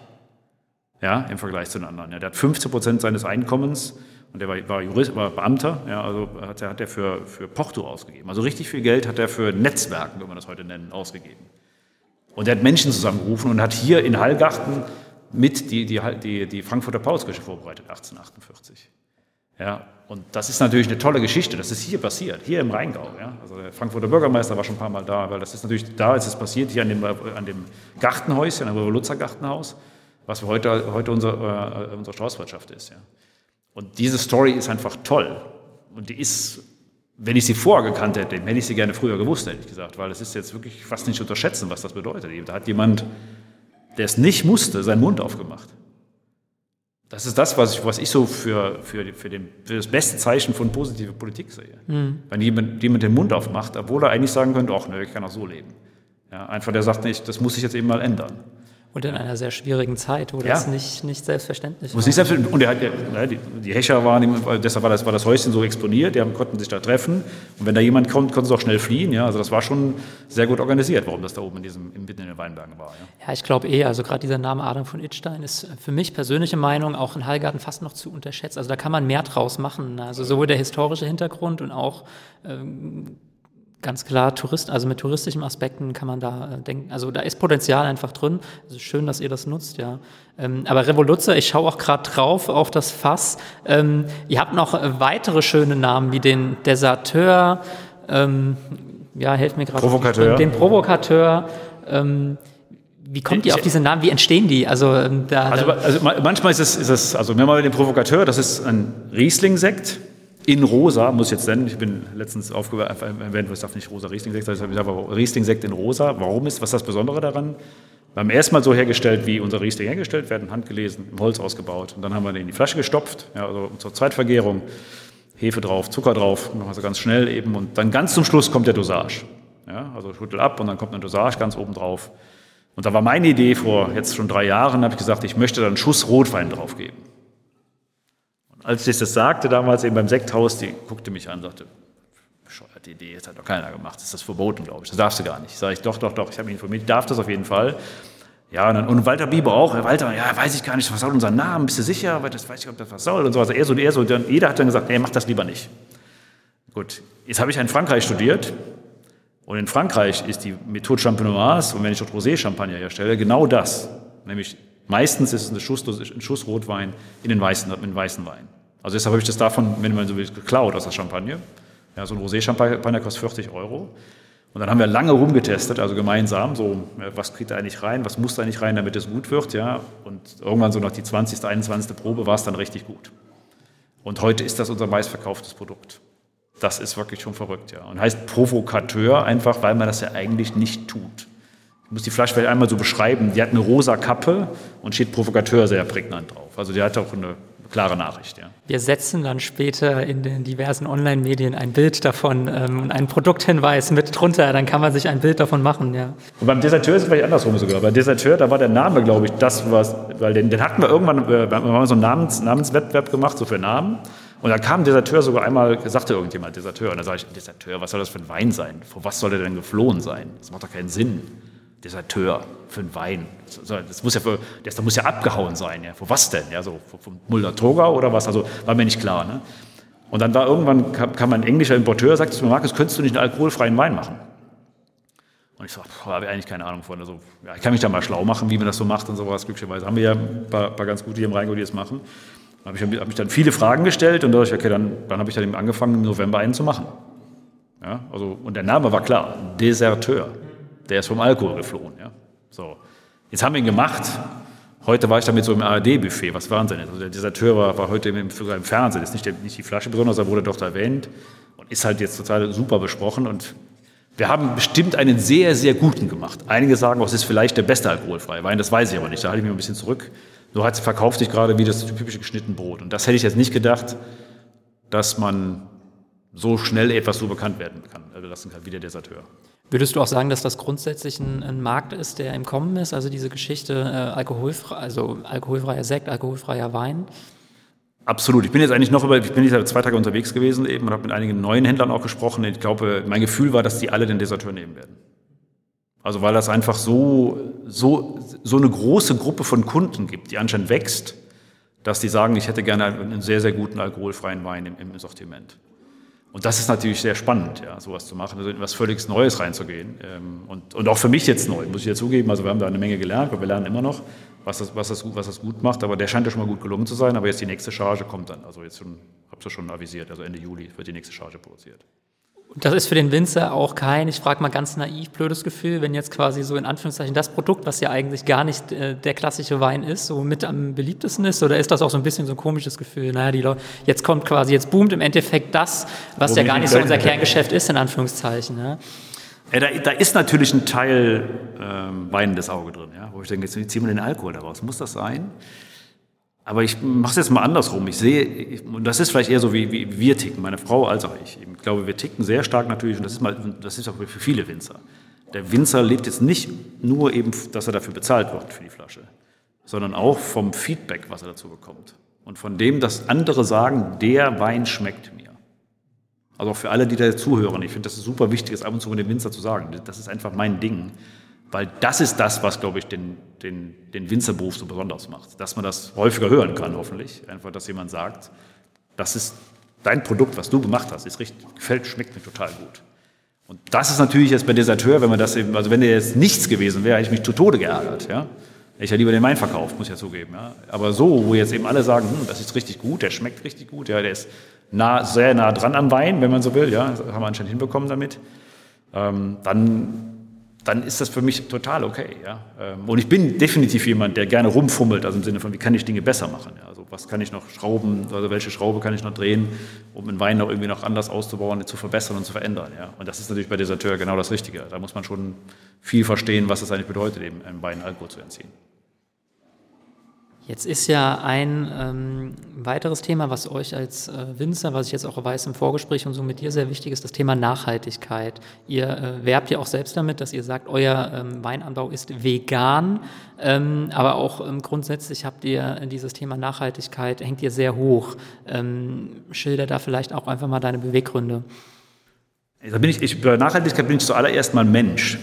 ja, im Vergleich zu den anderen. Ja, der hat 15 Prozent seines Einkommens und der war, war, Jurist, war Beamter, ja, also hat er, hat er für, für Porto ausgegeben. Also richtig viel Geld hat er für Netzwerken, wenn man das heute nennen, ausgegeben. Und er hat Menschen zusammengerufen und hat hier in Hallgarten mit die, die, die, die Frankfurter Paulskirche vorbereitet, 1848. Ja, und das ist natürlich eine tolle Geschichte. Das ist hier passiert, hier im Rheingau. Ja. Also der Frankfurter Bürgermeister war schon ein paar Mal da, weil das ist natürlich da, ist es passiert, hier an dem, an dem Gartenhäuschen, dem Revoluzzer Gartenhaus, was heute, heute unser, äh, unsere Straußwirtschaft ist. Ja. Und diese Story ist einfach toll. Und die ist, wenn ich sie vorher gekannt hätte, hätte ich sie gerne früher gewusst, ehrlich gesagt, weil es ist jetzt wirklich fast nicht zu unterschätzen, was das bedeutet. Da hat jemand, der es nicht musste, seinen Mund aufgemacht. Das ist das, was ich, was ich so für, für, für, den, für das beste Zeichen von positiver Politik sehe. Mhm. Wenn jemand, jemand den Mund aufmacht, obwohl er eigentlich sagen könnte, ach nö, ich kann auch so leben. Ja, einfach der sagt nicht, das muss sich jetzt eben mal ändern. Und in einer sehr schwierigen Zeit, wo ja. das nicht, nicht selbstverständlich war. Nicht selbstverständlich. Und hat, ne, die, die Hecher waren, deshalb war das, war das Häuschen so exponiert, die haben, konnten sich da treffen. Und wenn da jemand kommt, konnten sie auch schnell fliehen. Ja? Also das war schon sehr gut organisiert, warum das da oben in diesem, mitten in den Weinbergen war. Ja, ja ich glaube eh, also gerade dieser Name Adam von Itzstein ist für mich persönliche Meinung auch in Hallgarten fast noch zu unterschätzt. Also da kann man mehr draus machen. Also sowohl der historische Hintergrund und auch ähm, ganz klar Tourist, also mit touristischen Aspekten kann man da äh, denken, also da ist Potenzial einfach drin. Also schön, dass ihr das nutzt, ja. Ähm, aber Revoluzzer, ich schaue auch gerade drauf auf das Fass. Ähm, ihr habt noch weitere schöne Namen wie den Deserteur, ähm, ja, helft mir gerade. Provokateur. Den Provokateur. Ähm, wie kommt ihr auf diese Namen? Wie entstehen die? Also, ähm, da, also, also manchmal ist es, ist es, also wir haben den Provokateur, das ist ein Riesling-Sekt in rosa, muss ich jetzt nennen, ich bin letztens aufgewärmt, ich darf nicht rosa Riesling-Sekt, ich sage Riesling-Sekt in rosa. Warum ist, was ist das Besondere daran? Beim ersten Mal so hergestellt, wie unser Riesling hergestellt werden, handgelesen, im Holz ausgebaut. Und dann haben wir den in die Flasche gestopft, ja, also zur Zweitvergärung, Hefe drauf, Zucker drauf, machen wir so ganz schnell eben. Und dann ganz zum Schluss kommt der Dosage. Ja, also schüttel ab und dann kommt eine Dosage ganz oben drauf. Und da war meine Idee vor jetzt schon drei Jahren, habe ich gesagt, ich möchte da einen Schuss Rotwein drauf geben. Als ich das sagte damals eben beim Sekthaus, die guckte mich an und sagte, bescheuerte Idee, das hat doch keiner gemacht. Das ist das verboten, glaube ich. Das darfst du gar nicht. Sag ich, doch, doch, doch. Ich habe mich informiert, ich darf das auf jeden Fall. Ja, und, dann, und Walter Bieber auch. Herr Walter, ja, weiß ich gar nicht, was soll unser Name? Bist du sicher? Weil das weiß ich, ob das was soll und so. Also er so, er so. Dann, jeder hat dann gesagt, nee, mach das lieber nicht. Gut, jetzt habe ich in Frankreich studiert. Und in Frankreich ist die Methode Champenoise, und wenn ich dort Rosé-Champagner herstelle, genau das. Nämlich meistens ist es ein Schuss, ein Schuss Rotwein in den weißen, in den weißen Wein. Also deshalb habe ich das davon, wenn man so will, geklaut aus der Champagne. Ja, so ein Rosé-Champagner kostet 40 Euro. Und dann haben wir lange rumgetestet, also gemeinsam, so, was kriegt er eigentlich rein, was muss da eigentlich rein, damit es gut wird, ja. Und irgendwann so nach die 20., 21. Probe war es dann richtig gut. Und heute ist das unser meistverkauftes Produkt. Das ist wirklich schon verrückt, ja. Und heißt Provokateur einfach, weil man das ja eigentlich nicht tut. Ich muss die Flasche vielleicht einmal so beschreiben. Die hat eine rosa Kappe und steht Provokateur sehr prägnant drauf. Also die hat auch eine klare Nachricht. Ja. Wir setzen dann später in den diversen Online-Medien ein Bild davon ähm, und einen Produkthinweis mit drunter. Dann kann man sich ein Bild davon machen. Ja. Und beim Deserteur ist es vielleicht andersrum sogar. Beim Deserteur, da war der Name, glaube ich, das, was, weil den, den hatten wir irgendwann, äh, wir haben so einen Namens, Namenswettbewerb gemacht, so für Namen. Und dann kam Deserteur sogar einmal, sagte irgendjemand Deserteur. Und dann sage ich, Deserteur, was soll das für ein Wein sein? Vor was soll der denn geflohen sein? Das macht doch keinen Sinn. Deserteur für einen Wein. Das muss ja, für, das muss ja abgehauen sein. Ja. Vor was denn? Ja, so vom Mulder-Toga oder was? Also war mir nicht klar. Ne? Und dann war irgendwann, kam, kam ein englischer Importeur, sagte zu mir, Markus, könntest du nicht einen alkoholfreien Wein machen? Und ich so, habe eigentlich keine Ahnung von. Also, ja, ich kann mich da mal schlau machen, wie man das so macht und sowas. Glücklicherweise haben wir ja ein paar, paar ganz gute hier im Rheingold, die das machen. Da habe ich, hab ich dann viele Fragen gestellt und dadurch, okay, dann, dann habe ich dann angefangen, im November einen zu machen. Ja, also, und der Name war klar, Deserteur. Der ist vom Alkohol geflohen. Ja. So. Jetzt haben wir ihn gemacht. Heute war ich damit so im ARD-Buffet, was Wahnsinn. Also der Deserteur war, war heute im, im Fernsehen, ist nicht, der, nicht die Flasche besonders, er wurde doch erwähnt und ist halt jetzt total super besprochen. Und wir haben bestimmt einen sehr, sehr guten gemacht. Einige sagen, es ist vielleicht der beste alkoholfreie Wein, das weiß ich aber nicht, da halte ich mich ein bisschen zurück. So hat es verkauft sich gerade wie das typische geschnittene Brot. Und das hätte ich jetzt nicht gedacht, dass man so schnell etwas so bekannt werden kann, lassen kann wie der Deserteur. Würdest du auch sagen, dass das grundsätzlich ein, ein, Markt ist, der im Kommen ist? Also diese Geschichte äh, alkoholfrei, also alkoholfreier Sekt, alkoholfreier Wein? Absolut. Ich bin jetzt eigentlich noch über, ich bin jetzt zwei Tage unterwegs gewesen eben und habe mit einigen neuen Händlern auch gesprochen. Ich glaube, mein Gefühl war, dass die alle den Deserteur nehmen werden. Also weil das einfach so, so, so eine große Gruppe von Kunden gibt, die anscheinend wächst, dass die sagen, ich hätte gerne einen sehr, sehr guten alkoholfreien Wein im, im Sortiment. Und das ist natürlich sehr spannend, ja, sowas zu machen, also in was völlig Neues reinzugehen. Ähm, und, und auch für mich jetzt neu, muss ich ja zugeben. Also wir haben da eine Menge gelernt, aber wir lernen immer noch, was das, was, das, was das gut macht. Aber der scheint ja schon mal gut gelungen zu sein. Aber jetzt die nächste Charge kommt dann. Also jetzt schon, habe es ja schon avisiert, also Ende Juli wird die nächste Charge produziert. Das ist für den Winzer auch kein, ich frage mal ganz naiv, blödes Gefühl, wenn jetzt quasi so in Anführungszeichen das Produkt, was ja eigentlich gar nicht äh, der klassische Wein ist, so mit am beliebtesten ist? Oder ist das auch so ein bisschen so ein komisches Gefühl? Naja, die Leute, jetzt kommt quasi, jetzt boomt im Endeffekt das, was Wo ja gar nicht so unser Kerngeschäft ist, in Anführungszeichen. Ja? Ja, da, da, ist natürlich ein Teil ähm, weinendes Auge drin, ja, wo ich denke, jetzt ziehen wir den Alkohol daraus. Muss das sein? Aber ich mache es jetzt mal andersrum. Ich sehe, und das ist vielleicht eher so, wie, wie, wir ticken, meine Frau als auch ich. Ich glaube, wir ticken sehr stark natürlich, und das ist, mal, das ist auch für viele Winzer. Der Winzer lebt jetzt nicht nur eben, dass er dafür bezahlt wird für die Flasche, sondern auch vom Feedback, was er dazu bekommt. Und von dem, dass andere sagen, der Wein schmeckt mir. Also auch für alle, die da zuhören. Ich finde, das ist super wichtig, das ab und zu mit dem Winzer zu sagen. Das ist einfach mein Ding. Weil das ist das, was, glaube ich, den, den, den Winzerberuf so besonders macht. Dass man das häufiger hören kann, hoffentlich. Einfach, dass jemand sagt, das ist dein Produkt, was du gemacht hast, ist richtig, gefällt, schmeckt mir total gut. Und das ist natürlich jetzt bei Deserteur, wenn man das eben, also wenn der jetzt nichts gewesen wäre, hätte ich mich zu Tode geärgert, ja. Ich hätte lieber den Wein verkauft, muss ich ja zugeben, ja. Aber so, wo jetzt eben alle sagen, hm, das ist richtig gut, der schmeckt richtig gut, ja, der ist nah, sehr nah dran am Wein, wenn man so will, ja, das haben wir anscheinend hinbekommen damit, ähm, dann dann ist das für mich total okay. Ja? Ähm, und ich bin definitiv jemand, der gerne rumfummelt, also im Sinne von, wie kann ich Dinge besser machen? Ja? Also was kann ich noch schrauben, also welche Schraube kann ich noch drehen, um einen Wein noch irgendwie noch anders auszubauen, zu verbessern und zu verändern. Ja? Und das ist natürlich bei Deserteur genau das Richtige. Da muss man schon viel verstehen, was es eigentlich bedeutet, eben einem Wein Alkohol zu entziehen. Jetzt ist ja ein ähm, weiteres Thema, was euch als äh, Winzer, was ich jetzt auch weiß im Vorgespräch und so mit dir sehr wichtig ist, das Thema Nachhaltigkeit. Ihr äh, werbt ja auch selbst damit, dass ihr sagt, euer ähm, Weinanbau ist vegan, ähm, aber auch ähm, grundsätzlich habt ihr dieses Thema Nachhaltigkeit, hängt ihr sehr hoch. Ähm, schilder da vielleicht auch einfach mal deine Beweggründe. Da bin ich, ich, bei Nachhaltigkeit bin ich zuallererst mal Mensch,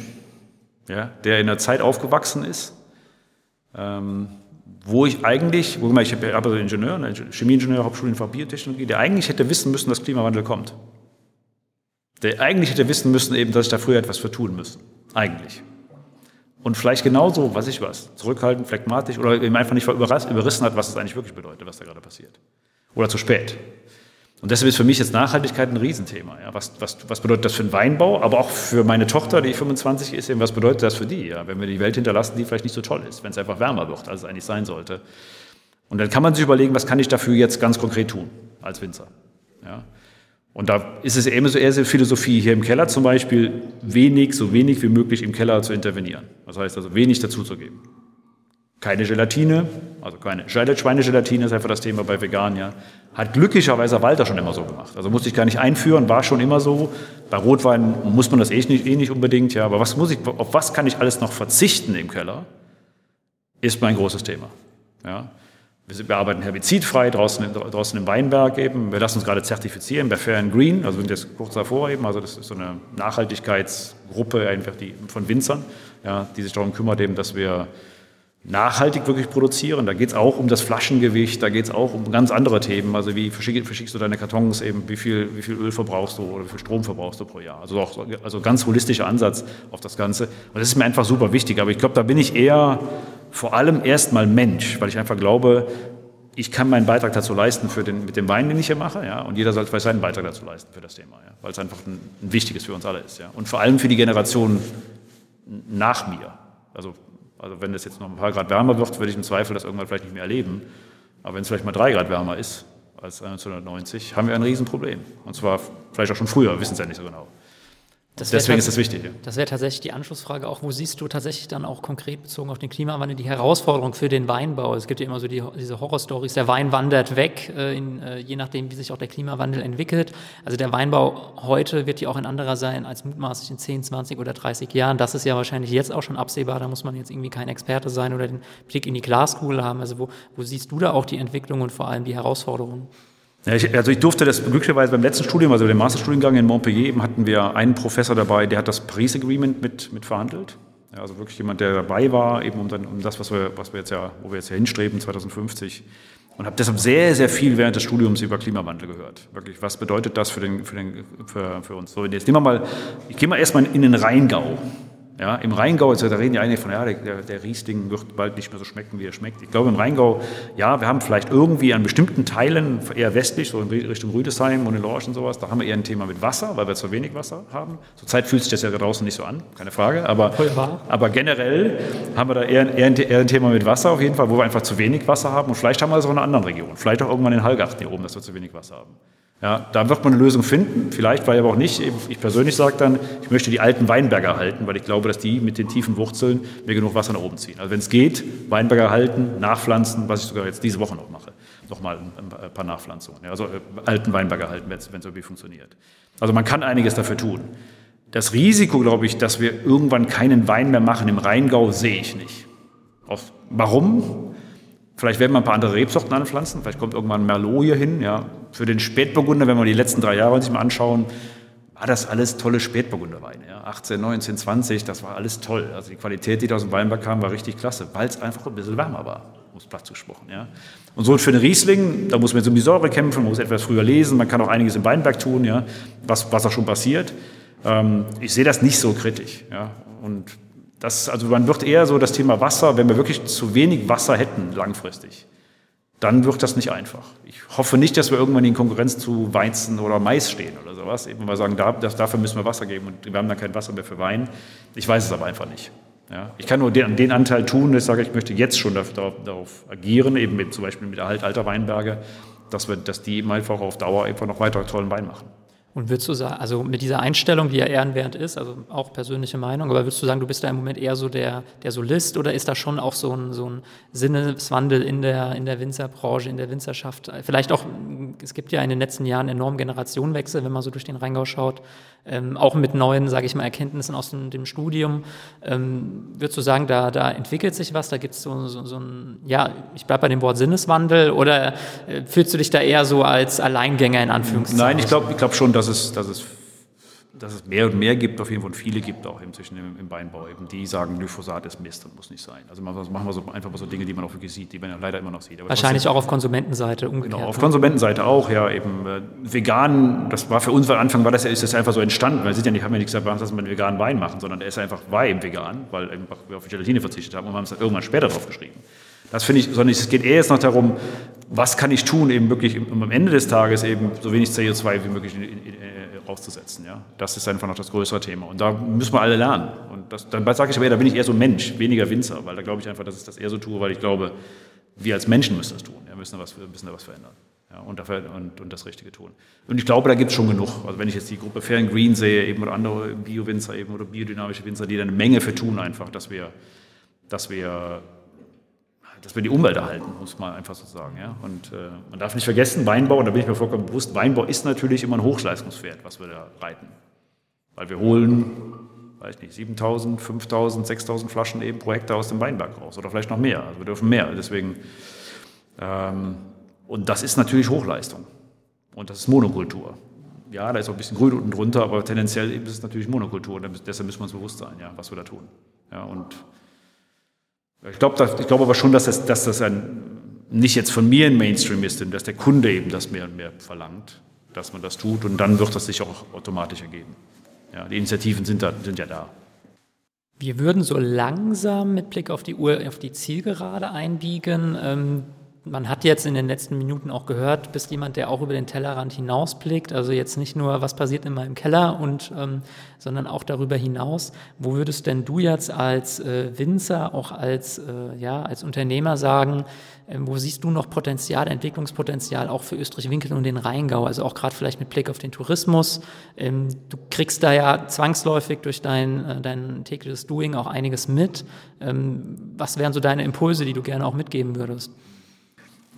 ja, der in einer Zeit aufgewachsen ist, ähm, wo ich eigentlich, wo ich habe also Ingenieur, Chemieingenieur, Hauptstudienfach Biotechnologie, der eigentlich hätte wissen müssen, dass Klimawandel kommt. Der eigentlich hätte wissen müssen, eben, dass ich da früher etwas für tun müsste. Eigentlich. Und vielleicht genauso, was ich was, zurückhaltend, phlegmatisch oder eben einfach nicht überrissen hat, was es eigentlich wirklich bedeutet, was da gerade passiert. Oder zu spät. Und deshalb ist für mich jetzt Nachhaltigkeit ein Riesenthema. Ja. Was, was, was bedeutet das für den Weinbau, aber auch für meine Tochter, die 25 ist, eben, was bedeutet das für die, ja, wenn wir die Welt hinterlassen, die vielleicht nicht so toll ist, wenn es einfach wärmer wird, als es eigentlich sein sollte. Und dann kann man sich überlegen, was kann ich dafür jetzt ganz konkret tun als Winzer. Ja. Und da ist es eben so eher so Philosophie hier im Keller zum Beispiel, wenig, so wenig wie möglich im Keller zu intervenieren. Das heißt also wenig dazuzugeben. Keine Gelatine, also keine Schweinegelatine ist einfach das Thema bei Vegan, ja. Hat glücklicherweise Walter schon immer so gemacht. Also musste ich gar nicht einführen, war schon immer so. Bei Rotwein muss man das eh nicht, eh nicht unbedingt, ja. Aber was muss ich, auf was kann ich alles noch verzichten im Keller, ist mein großes Thema. Ja. Wir arbeiten herbizidfrei draußen, draußen im Weinberg eben. Wir lassen uns gerade zertifizieren bei Fair and Green, also sind jetzt kurz davor eben. Also das ist so eine Nachhaltigkeitsgruppe einfach die, von Winzern, ja, die sich darum kümmert eben, dass wir nachhaltig wirklich produzieren. Da geht es auch um das Flaschengewicht, da geht es auch um ganz andere Themen. Also wie verschickst, du deine Kartons eben, wie viel, wie viel Öl verbrauchst du oder wie viel Strom verbrauchst du pro Jahr. Also auch also ganz holistischer Ansatz auf das Ganze. Und das ist mir einfach super wichtig. Aber ich glaube, da bin ich eher vor allem erstmal Mensch, weil ich einfach glaube, ich kann meinen Beitrag dazu leisten für den, mit dem Wein, den ich hier mache, ja, und jeder soll seinen Beitrag dazu leisten für das Thema, ja, weil es einfach ein, ein wichtiges für uns alle ist, ja, und vor allem für die Generation nach mir. Also also wenn es jetzt noch ein paar Grad wärmer wird, würde ich im Zweifel das irgendwann vielleicht nicht mehr erleben. Aber wenn es vielleicht mal drei Grad wärmer ist als 1990, haben wir ein Riesenproblem. Und zwar vielleicht auch schon früher, wissen es ja nicht so genau. Das Deswegen ist das wichtig. Ja. Das wäre tatsächlich die Anschlussfrage auch. Wo siehst du tatsächlich dann auch konkret bezogen auf den Klimawandel die Herausforderung für den Weinbau? Es gibt ja immer so die, diese Horrorstories, der Wein wandert weg, äh, in, äh, je nachdem, wie sich auch der Klimawandel entwickelt. Also der Weinbau heute wird ja auch ein anderer sein als mutmaßlich in 10, 20 oder 30 Jahren. Das ist ja wahrscheinlich jetzt auch schon absehbar. Da muss man jetzt irgendwie kein Experte sein oder den Blick in die Glaskugel haben. Also wo, wo siehst du da auch die Entwicklung und vor allem die Herausforderungen? Ja, ich, also ich durfte das glücklicherweise beim letzten Studium, also dem Masterstudiengang in Montpellier, eben hatten wir einen Professor dabei, der hat das Paris Agreement mit, mit verhandelt. Ja, also wirklich jemand, der dabei war, eben um, dann, um das, was wir, was wir jetzt ja, wo wir jetzt ja hinstreben, 2050. Und habe deshalb sehr, sehr viel während des Studiums über Klimawandel gehört. Wirklich, was bedeutet das für, den, für, den, für, für uns? So, jetzt nehmen wir mal, ich gehe mal erstmal in den Rheingau. Ja, Im Rheingau, also da reden ja einige von, ja, der, der, Riesling wird bald nicht mehr so schmecken, wie er schmeckt. Ich glaube, im Rheingau, ja, wir haben vielleicht irgendwie an bestimmten Teilen, eher westlich, so in Richtung Rüdesheim und in Lorsch und sowas, da haben wir eher ein Thema mit Wasser, weil wir zu wenig Wasser haben. Zurzeit fühlt sich das ja draußen nicht so an, keine Frage. Aber, aber generell haben wir da eher, eher, ein, eher ein Thema mit Wasser auf jeden Fall, wo wir einfach zu wenig Wasser haben. Und vielleicht haben wir das auch in einer anderen Region. Vielleicht auch irgendwann in Hallgarten hier oben, dass wir zu wenig Wasser haben. Ja, da wird man eine Lösung finden, vielleicht, weil aber auch nicht. Ich persönlich sage dann, ich möchte die alten Weinberger halten, weil ich glaube, dass die mit den tiefen Wurzeln mir genug Wasser nach oben ziehen. Also wenn es geht, Weinberger halten, nachpflanzen, was ich sogar jetzt diese Woche noch mache. Nochmal ein paar Nachpflanzungen. Ja, also äh, alten Weinberger halten, wenn es irgendwie funktioniert. Also man kann einiges dafür tun. Das Risiko, glaube ich, dass wir irgendwann keinen Wein mehr machen im Rheingau, sehe ich nicht. Auf, warum? Vielleicht werden wir ein paar andere Rebsorten anpflanzen. Vielleicht kommt irgendwann Merlot hier hin. Ja. Für den Spätburgunder, wenn wir die letzten drei Jahre sich mal anschauen, war das alles tolle Spätburgunderweine. Ja. 18, 19, 20, das war alles toll. Also die Qualität, die da aus dem Weinberg kam, war richtig klasse, weil es einfach ein bisschen wärmer war, um es platt gesprochen. Ja. Und so für den Riesling, da muss man jetzt um die Säure kämpfen, man muss etwas früher lesen, man kann auch einiges im Weinberg tun, ja, was, was auch schon passiert. Ähm, ich sehe das nicht so kritisch. Ja. Und das, also man wird eher so das Thema Wasser, wenn wir wirklich zu wenig Wasser hätten langfristig, dann wird das nicht einfach. Ich hoffe nicht, dass wir irgendwann in Konkurrenz zu Weizen oder Mais stehen oder sowas. Eben mal sagen, da, das, dafür müssen wir Wasser geben und wir haben dann kein Wasser mehr für Wein. Ich weiß es aber einfach nicht. Ja, ich kann nur den, den, Anteil tun, dass ich sage, ich möchte jetzt schon darauf, darauf agieren, eben mit, zum Beispiel mit Erhalt alter Weinberge, dass, wir, dass die eben einfach auf Dauer einfach noch weiter tollen Wein machen. Und würdest du sagen, also mit dieser Einstellung, die ja ehrenwert ist, also auch persönliche Meinung, aber würdest du sagen, du bist da im Moment eher so der, der Solist oder ist da schon auch so ein, so ein Sinneswandel in der, in der Winzerbranche, in der Winzerschaft? Vielleicht auch, es gibt ja in den letzten Jahren enormen Generationenwechsel, wenn man so durch den Rheingau schaut ähm, auch mit neuen, sage ich mal, Erkenntnissen aus dem, dem Studium. Ähm, würdest du sagen, da, da entwickelt sich was? Da gibt es so, so, so ein, ja, ich bleibe bei dem Wort Sinneswandel oder äh, fühlst du dich da eher so als Alleingänger in Anführungszeichen? Nein, ich glaube ich glaub schon, dass es, dass es dass es mehr und mehr gibt, auf jeden Fall und viele gibt auch inzwischen im, im Weinbau, eben, die sagen, Glyphosat ist Mist und muss nicht sein. Also machen wir so, einfach mal so Dinge, die man auch wirklich sieht, die man ja leider immer noch sieht. Aber Wahrscheinlich trotzdem, auch auf Konsumentenseite umgekehrt. Genau, auf ne? Konsumentenseite auch, ja, eben äh, vegan, das war für uns am Anfang, war das, ist das einfach so entstanden, weil sie ja nicht, haben ja nicht gesagt, warum wir einen veganen Wein machen, sondern der ist einfach Wein vegan, weil wir auf Gelatine verzichtet haben und haben es dann irgendwann später drauf geschrieben. Das finde ich, sondern es geht eher jetzt noch darum, was kann ich tun, eben wirklich um am Ende des Tages eben so wenig CO2 wie möglich in, in, in, rauszusetzen. Ja? Das ist einfach noch das größere Thema. Und da müssen wir alle lernen. Und das, dann sage ich aber, da bin ich eher so Mensch, weniger Winzer, weil da glaube ich einfach, dass ich das eher so tue, weil ich glaube, wir als Menschen müssen das tun. Wir müssen da was, müssen da was verändern. Ja, und, dafür, und, und, das Richtige tun. Und ich glaube, da gibt es schon genug. Also wenn ich jetzt die Gruppe Fair Green sehe, eben oder andere Bio-Winzer eben oder biodynamische Winzer, die da eine Menge für tun, einfach, dass wir, dass wir dass wir die Umwelt erhalten, muss man einfach so sagen. Ja? Und äh, man darf nicht vergessen, Weinbau, und da bin ich mir vollkommen bewusst, Weinbau ist natürlich immer ein Hochleistungspferd, was wir da reiten. Weil wir holen, weiß nicht, 7000, 5000, 6000 Flaschen eben pro Hektar aus dem Weinberg raus oder vielleicht noch mehr. Also wir dürfen mehr. Deswegen, ähm, und das ist natürlich Hochleistung. Und das ist Monokultur. Ja, da ist auch ein bisschen Grün unten drunter, aber tendenziell ist es natürlich Monokultur. Und deshalb müssen wir uns bewusst sein, ja, was wir da tun. Ja, und ich glaube glaub aber schon, dass das, dass das ein, nicht jetzt von mir ein Mainstream ist, dass der Kunde eben das mehr und mehr verlangt, dass man das tut und dann wird das sich auch automatisch ergeben. Ja, die Initiativen sind, da, sind ja da. Wir würden so langsam mit Blick auf die Uhr auf die Zielgerade einbiegen. Ähm, man hat jetzt in den letzten Minuten auch gehört, bist jemand, der auch über den Tellerrand hinausblickt. Also jetzt nicht nur, was passiert in meinem Keller, und, ähm, sondern auch darüber hinaus. Wo würdest denn du jetzt als äh, Winzer, auch als, äh, ja, als Unternehmer sagen, äh, wo siehst du noch Potenzial, Entwicklungspotenzial auch für Österreich-Winkel und den Rheingau? Also auch gerade vielleicht mit Blick auf den Tourismus. Ähm, du kriegst da ja zwangsläufig durch dein, äh, dein tägliches Doing auch einiges mit. Ähm, was wären so deine Impulse, die du gerne auch mitgeben würdest?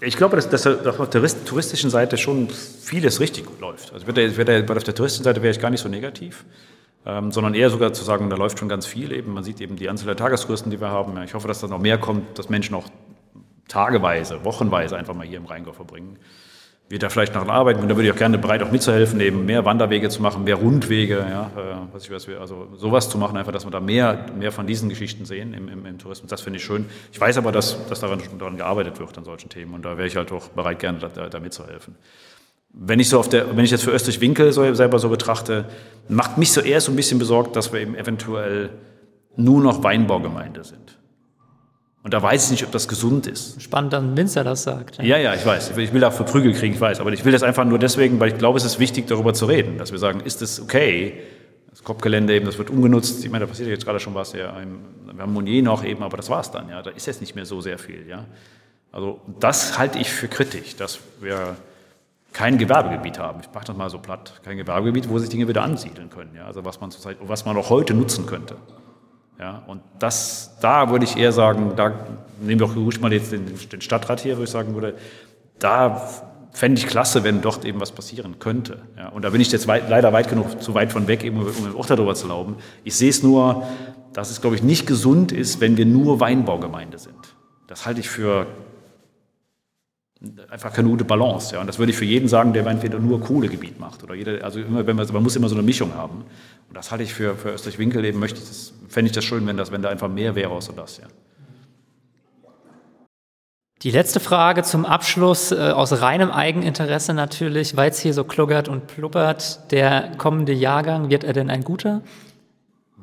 Ich glaube, dass, dass auf der touristischen Seite schon vieles richtig gut läuft. Also würde, würde, auf der touristischen Seite wäre ich gar nicht so negativ, ähm, sondern eher sogar zu sagen, da läuft schon ganz viel. Eben, man sieht eben die Anzahl der Tagestouristen, die wir haben. Ich hoffe, dass da noch mehr kommt, dass Menschen auch tageweise, wochenweise einfach mal hier im Rheingau verbringen wir da vielleicht noch arbeiten und da würde ich auch gerne bereit, auch mitzuhelfen, eben mehr Wanderwege zu machen, mehr Rundwege, ja, äh, was ich weiß, also sowas zu machen, einfach, dass wir da mehr, mehr von diesen Geschichten sehen im, im, im Tourismus. Das finde ich schön. Ich weiß aber, dass, dass daran, daran gearbeitet wird an solchen Themen und da wäre ich halt auch bereit, gerne da, da mitzuhelfen. Wenn ich so auf der, wenn ich jetzt für Österreich Winkel so, selber so betrachte, macht mich so eher so ein bisschen besorgt, dass wir eben eventuell nur noch Weinbaugemeinde sind. Und da weiß ich nicht, ob das gesund ist. Spannend, dass ein Winzer das sagt. Ja, ja, ich weiß. Ich will dafür Prügel kriegen, ich weiß. Aber ich will das einfach nur deswegen, weil ich glaube, es ist wichtig, darüber zu reden. Dass wir sagen, ist das okay? Das Kopfgelände eben, das wird umgenutzt. Ich meine, da passiert jetzt gerade schon was. Ja, wir haben Monier noch eben, aber das war's dann. Ja, da ist jetzt nicht mehr so sehr viel. Ja, also das halte ich für kritisch, dass wir kein Gewerbegebiet haben. Ich mache das mal so platt. Kein Gewerbegebiet, wo sich Dinge wieder ansiedeln können. Ja, also was man zurzeit, was man auch heute nutzen könnte. Ja, und das, da würde ich eher sagen, da nehmen wir auch ruhig mal jetzt den, den Stadtrat hier, wo ich sagen würde, da fände ich klasse, wenn dort eben was passieren könnte. Ja, und da bin ich jetzt weit, leider weit genug, zu weit von weg, eben, um auch darüber zu glauben. Ich sehe es nur, dass es, glaube ich, nicht gesund ist, wenn wir nur Weinbaugemeinde sind. Das halte ich für einfach keine gute Balance. Ja. Und das würde ich für jeden sagen, der entweder nur Kohlegebiet macht. Oder jeder, also immer, wenn man, man muss immer so eine Mischung haben. Und das halte ich für, für Österreich-Winkel eben, möchte ich das, fände ich das schön, wenn, das, wenn da einfach mehr wäre außer das. Ja. Die letzte Frage zum Abschluss, äh, aus reinem Eigeninteresse natürlich, weil es hier so kluggert und pluppert, der kommende Jahrgang, wird er denn ein guter?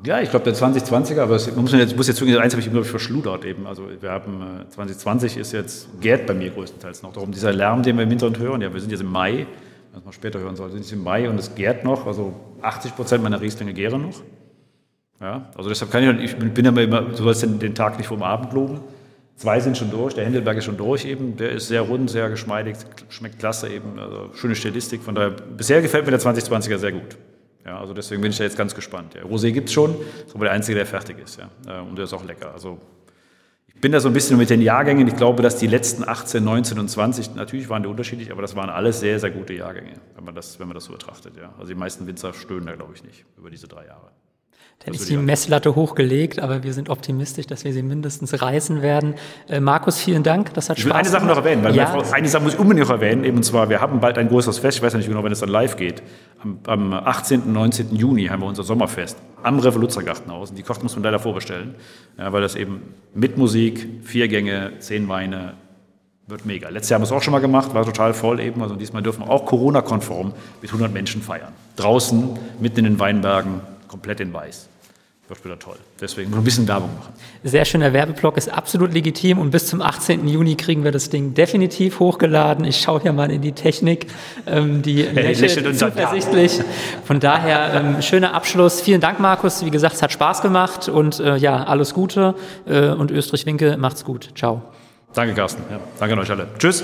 Ja, ich glaube der 2020er, aber es muss, jetzt, muss jetzt zugeben, eins habe ich, glaube ich, verschludert eben. Also wir haben, 2020 äh, ist jetzt, gärt bei mir größtenteils noch darum, dieser Lärm, den wir im Hintergrund hören, ja, wir sind jetzt im Mai, was man später hören soll, sind jetzt im Mai und es gärt noch, also 80 Prozent meiner Rieslinge gären noch. Ja, also deshalb kann ich, ich bin ja immer, du sollst den, Tag nicht vom Abend loben. Zwei sind schon durch, der Händelberg ist schon durch eben, der ist sehr rund, sehr geschmeidig, schmeckt klasse eben, also schöne Stilistik, von daher, bisher gefällt mir der 2020er sehr gut. Ja, also deswegen bin ich da jetzt ganz gespannt. Ja, Rosé gibt es schon, ist aber der einzige, der fertig ist. Ja. Äh, und der ist auch lecker. Also ich bin da so ein bisschen mit den Jahrgängen. Ich glaube, dass die letzten 18, 19 und 20, natürlich waren die unterschiedlich, aber das waren alles sehr, sehr gute Jahrgänge, wenn man das, wenn man das so betrachtet. Ja. Also die meisten Winzer stöhnen da, glaube ich, nicht über diese drei Jahre. Dann ist die Messlatte hochgelegt, aber wir sind optimistisch, dass wir sie mindestens reißen werden. Äh, Markus, vielen Dank. Das hat ich will Spaß eine Sache noch erwähnen, weil ja. Frau, eine Sache muss ich unbedingt noch erwähnen, eben und zwar, wir haben bald ein großes Fest, ich weiß nicht genau, wenn es dann live geht. Am, am 18. und 19. Juni haben wir unser Sommerfest am Revoluzergartenhaus. Und die Kosten muss man leider vorbestellen, ja, weil das eben mit Musik, vier Gänge, zehn Weine, wird mega. Letztes Jahr haben wir es auch schon mal gemacht, war total voll eben. Also diesmal dürfen wir auch Corona-konform mit 100 Menschen feiern. Draußen, mitten in den Weinbergen, komplett in weiß wieder toll. Deswegen nur ein bisschen Werbung machen. Sehr schöner Werbeblock, ist absolut legitim und bis zum 18. Juni kriegen wir das Ding definitiv hochgeladen. Ich schaue hier mal in die Technik, ähm, die hey, lächelt zuversichtlich. Von daher ähm, schöner Abschluss. Vielen Dank, Markus. Wie gesagt, es hat Spaß gemacht und äh, ja, alles Gute äh, und Österreich-Winke macht's gut. Ciao. Danke, Carsten. Ja, danke an euch alle. Tschüss.